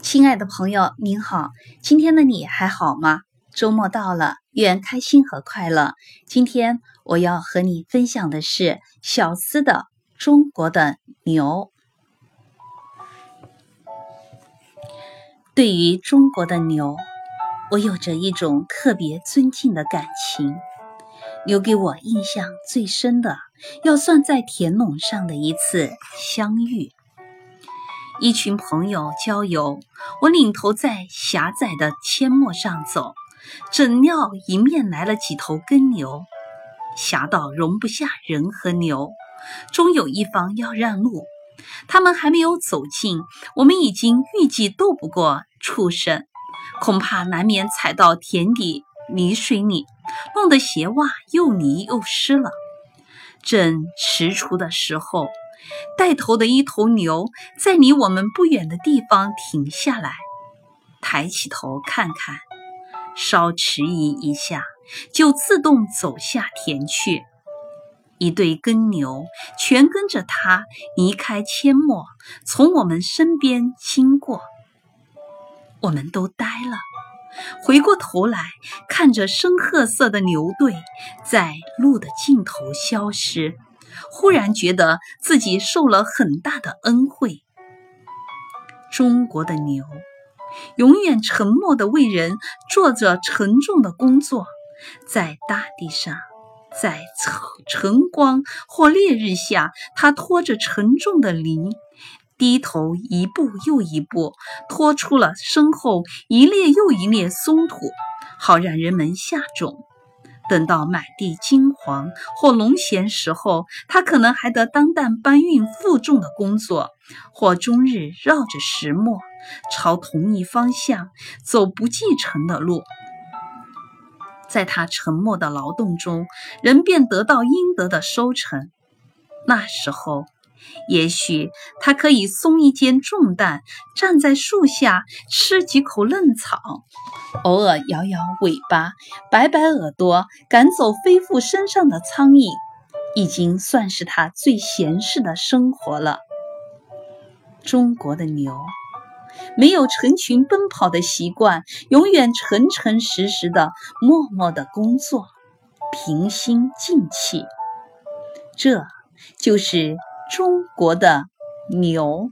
亲爱的朋友，您好，今天的你还好吗？周末到了，愿开心和快乐。今天我要和你分享的是小思的《中国的牛》。对于中国的牛，我有着一种特别尊敬的感情。留给我印象最深的，要算在田垄上的一次相遇。一群朋友郊游，我领头在狭窄的阡陌上走，怎料迎面来了几头耕牛，狭道容不下人和牛，终有一方要让路。他们还没有走近，我们已经预计斗不过畜生，恐怕难免踩到田底泥水里，弄得鞋袜又泥又湿了。正踟蹰的时候。带头的一头牛在离我们不远的地方停下来，抬起头看看，稍迟疑一下，就自动走下田去。一对耕牛全跟着他离开阡陌，从我们身边经过。我们都呆了，回过头来看着深褐色的牛队在路的尽头消失。忽然觉得自己受了很大的恩惠。中国的牛永远沉默地为人做着沉重的工作，在大地上，在晨晨光或烈日下，它拖着沉重的犁，低头一步又一步，拖出了身后一列又一列松土，好让人们下种。等到满地金黄或龙闲时候，他可能还得当担搬运负重的工作，或终日绕着石磨，朝同一方向走不继承的路。在他沉默的劳动中，人便得到应得的收成。那时候。也许它可以松一肩重担，站在树下吃几口嫩草，偶尔摇摇尾巴，摆摆耳朵，赶走飞附身上的苍蝇，已经算是它最闲适的生活了。中国的牛没有成群奔跑的习惯，永远诚诚实实的、默默的工作，平心静气，这就是。中国的牛。